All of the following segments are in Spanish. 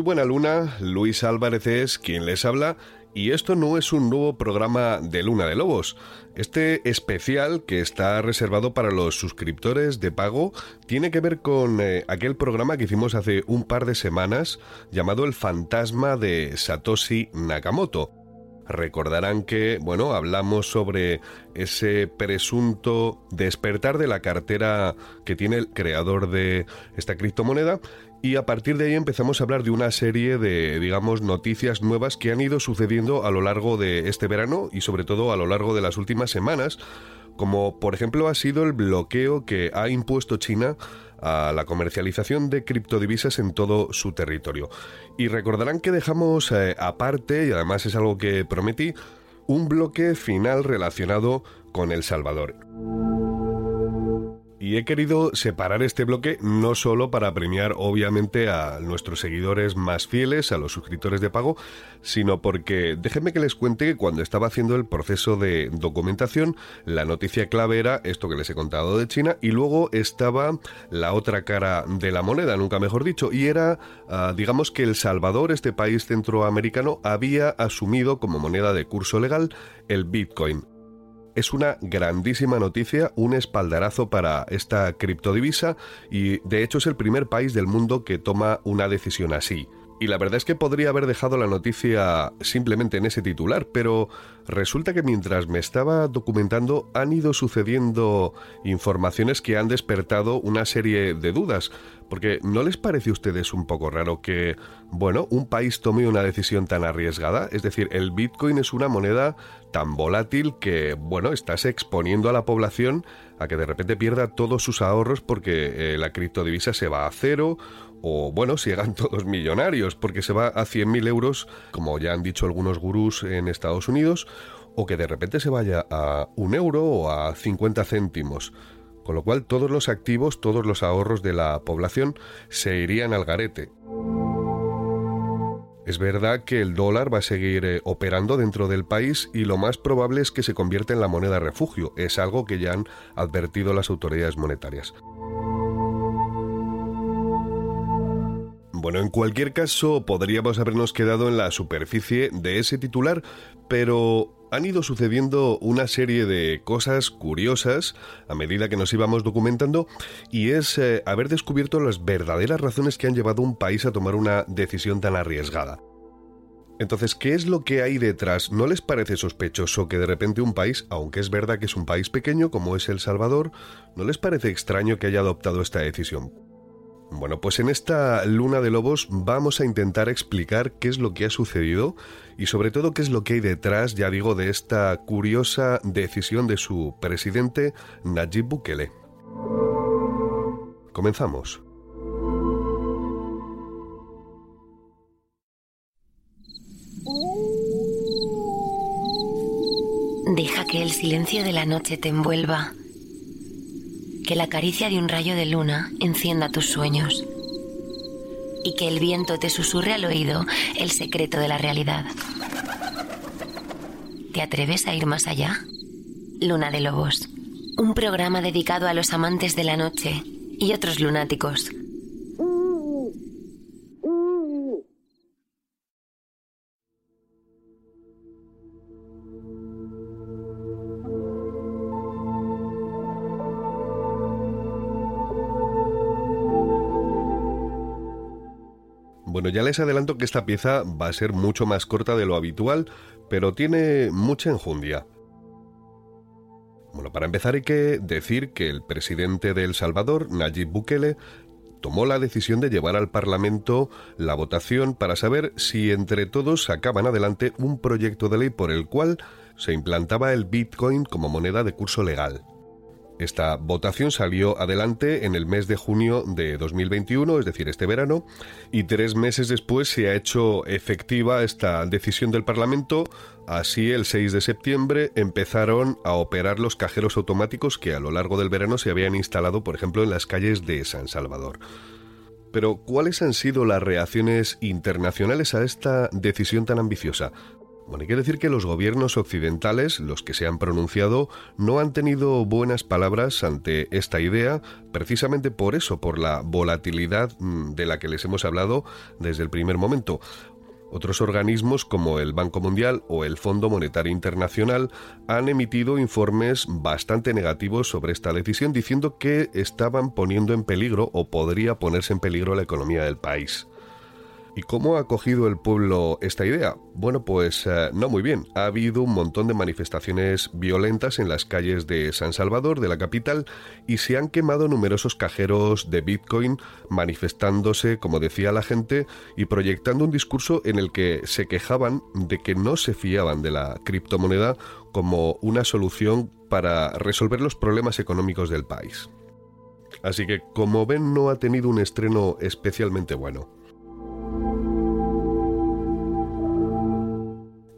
Buena luna, Luis Álvarez es quien les habla y esto no es un nuevo programa de Luna de Lobos. Este especial que está reservado para los suscriptores de pago tiene que ver con eh, aquel programa que hicimos hace un par de semanas llamado El fantasma de Satoshi Nakamoto. Recordarán que, bueno, hablamos sobre ese presunto despertar de la cartera que tiene el creador de esta criptomoneda y a partir de ahí empezamos a hablar de una serie de, digamos, noticias nuevas que han ido sucediendo a lo largo de este verano y sobre todo a lo largo de las últimas semanas, como por ejemplo ha sido el bloqueo que ha impuesto China a la comercialización de criptodivisas en todo su territorio. Y recordarán que dejamos eh, aparte, y además es algo que prometí, un bloque final relacionado con El Salvador. Y he querido separar este bloque no solo para premiar obviamente a nuestros seguidores más fieles, a los suscriptores de pago, sino porque déjenme que les cuente que cuando estaba haciendo el proceso de documentación, la noticia clave era esto que les he contado de China y luego estaba la otra cara de la moneda, nunca mejor dicho, y era, ah, digamos que El Salvador, este país centroamericano, había asumido como moneda de curso legal el Bitcoin es una grandísima noticia, un espaldarazo para esta criptodivisa y de hecho es el primer país del mundo que toma una decisión así. Y la verdad es que podría haber dejado la noticia simplemente en ese titular, pero resulta que mientras me estaba documentando han ido sucediendo informaciones que han despertado una serie de dudas. Porque ¿no les parece a ustedes un poco raro que, bueno, un país tome una decisión tan arriesgada? Es decir, el Bitcoin es una moneda tan volátil que, bueno, estás exponiendo a la población a que de repente pierda todos sus ahorros porque eh, la criptodivisa se va a cero o bueno, si llegan todos millonarios, porque se va a 100.000 euros, como ya han dicho algunos gurús en Estados Unidos, o que de repente se vaya a un euro o a 50 céntimos. Con lo cual todos los activos, todos los ahorros de la población se irían al garete. Es verdad que el dólar va a seguir eh, operando dentro del país y lo más probable es que se convierta en la moneda refugio. Es algo que ya han advertido las autoridades monetarias. Bueno, en cualquier caso, podríamos habernos quedado en la superficie de ese titular, pero han ido sucediendo una serie de cosas curiosas a medida que nos íbamos documentando y es eh, haber descubierto las verdaderas razones que han llevado a un país a tomar una decisión tan arriesgada. Entonces, ¿qué es lo que hay detrás? ¿No les parece sospechoso que de repente un país, aunque es verdad que es un país pequeño como es El Salvador, ¿no les parece extraño que haya adoptado esta decisión? Bueno, pues en esta luna de lobos vamos a intentar explicar qué es lo que ha sucedido y sobre todo qué es lo que hay detrás, ya digo, de esta curiosa decisión de su presidente Nayib Bukele. Comenzamos. Deja que el silencio de la noche te envuelva que la caricia de un rayo de luna encienda tus sueños y que el viento te susurre al oído el secreto de la realidad. ¿Te atreves a ir más allá? Luna de Lobos, un programa dedicado a los amantes de la noche y otros lunáticos. Bueno, ya les adelanto que esta pieza va a ser mucho más corta de lo habitual, pero tiene mucha enjundia. Bueno, para empezar hay que decir que el presidente de El Salvador, Nayib Bukele, tomó la decisión de llevar al Parlamento la votación para saber si entre todos sacaban adelante un proyecto de ley por el cual se implantaba el Bitcoin como moneda de curso legal. Esta votación salió adelante en el mes de junio de 2021, es decir, este verano, y tres meses después se ha hecho efectiva esta decisión del Parlamento. Así, el 6 de septiembre empezaron a operar los cajeros automáticos que a lo largo del verano se habían instalado, por ejemplo, en las calles de San Salvador. Pero, ¿cuáles han sido las reacciones internacionales a esta decisión tan ambiciosa? Bueno, hay decir que los gobiernos occidentales, los que se han pronunciado, no han tenido buenas palabras ante esta idea, precisamente por eso, por la volatilidad mm, de la que les hemos hablado desde el primer momento. Otros organismos como el Banco Mundial o el Fondo Monetario Internacional han emitido informes bastante negativos sobre esta decisión diciendo que estaban poniendo en peligro o podría ponerse en peligro la economía del país. ¿Y cómo ha acogido el pueblo esta idea? Bueno, pues eh, no muy bien. Ha habido un montón de manifestaciones violentas en las calles de San Salvador, de la capital, y se han quemado numerosos cajeros de Bitcoin manifestándose, como decía la gente, y proyectando un discurso en el que se quejaban de que no se fiaban de la criptomoneda como una solución para resolver los problemas económicos del país. Así que, como ven, no ha tenido un estreno especialmente bueno.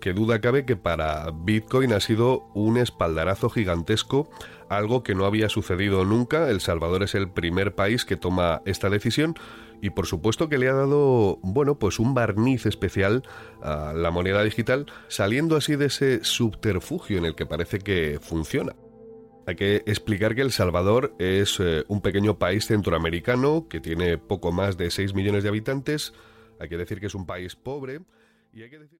Que duda cabe que para Bitcoin ha sido un espaldarazo gigantesco, algo que no había sucedido nunca. El Salvador es el primer país que toma esta decisión y por supuesto que le ha dado, bueno, pues un barniz especial a la moneda digital, saliendo así de ese subterfugio en el que parece que funciona. Hay que explicar que El Salvador es eh, un pequeño país centroamericano que tiene poco más de 6 millones de habitantes. Hay que decir que es un país pobre y hay que decir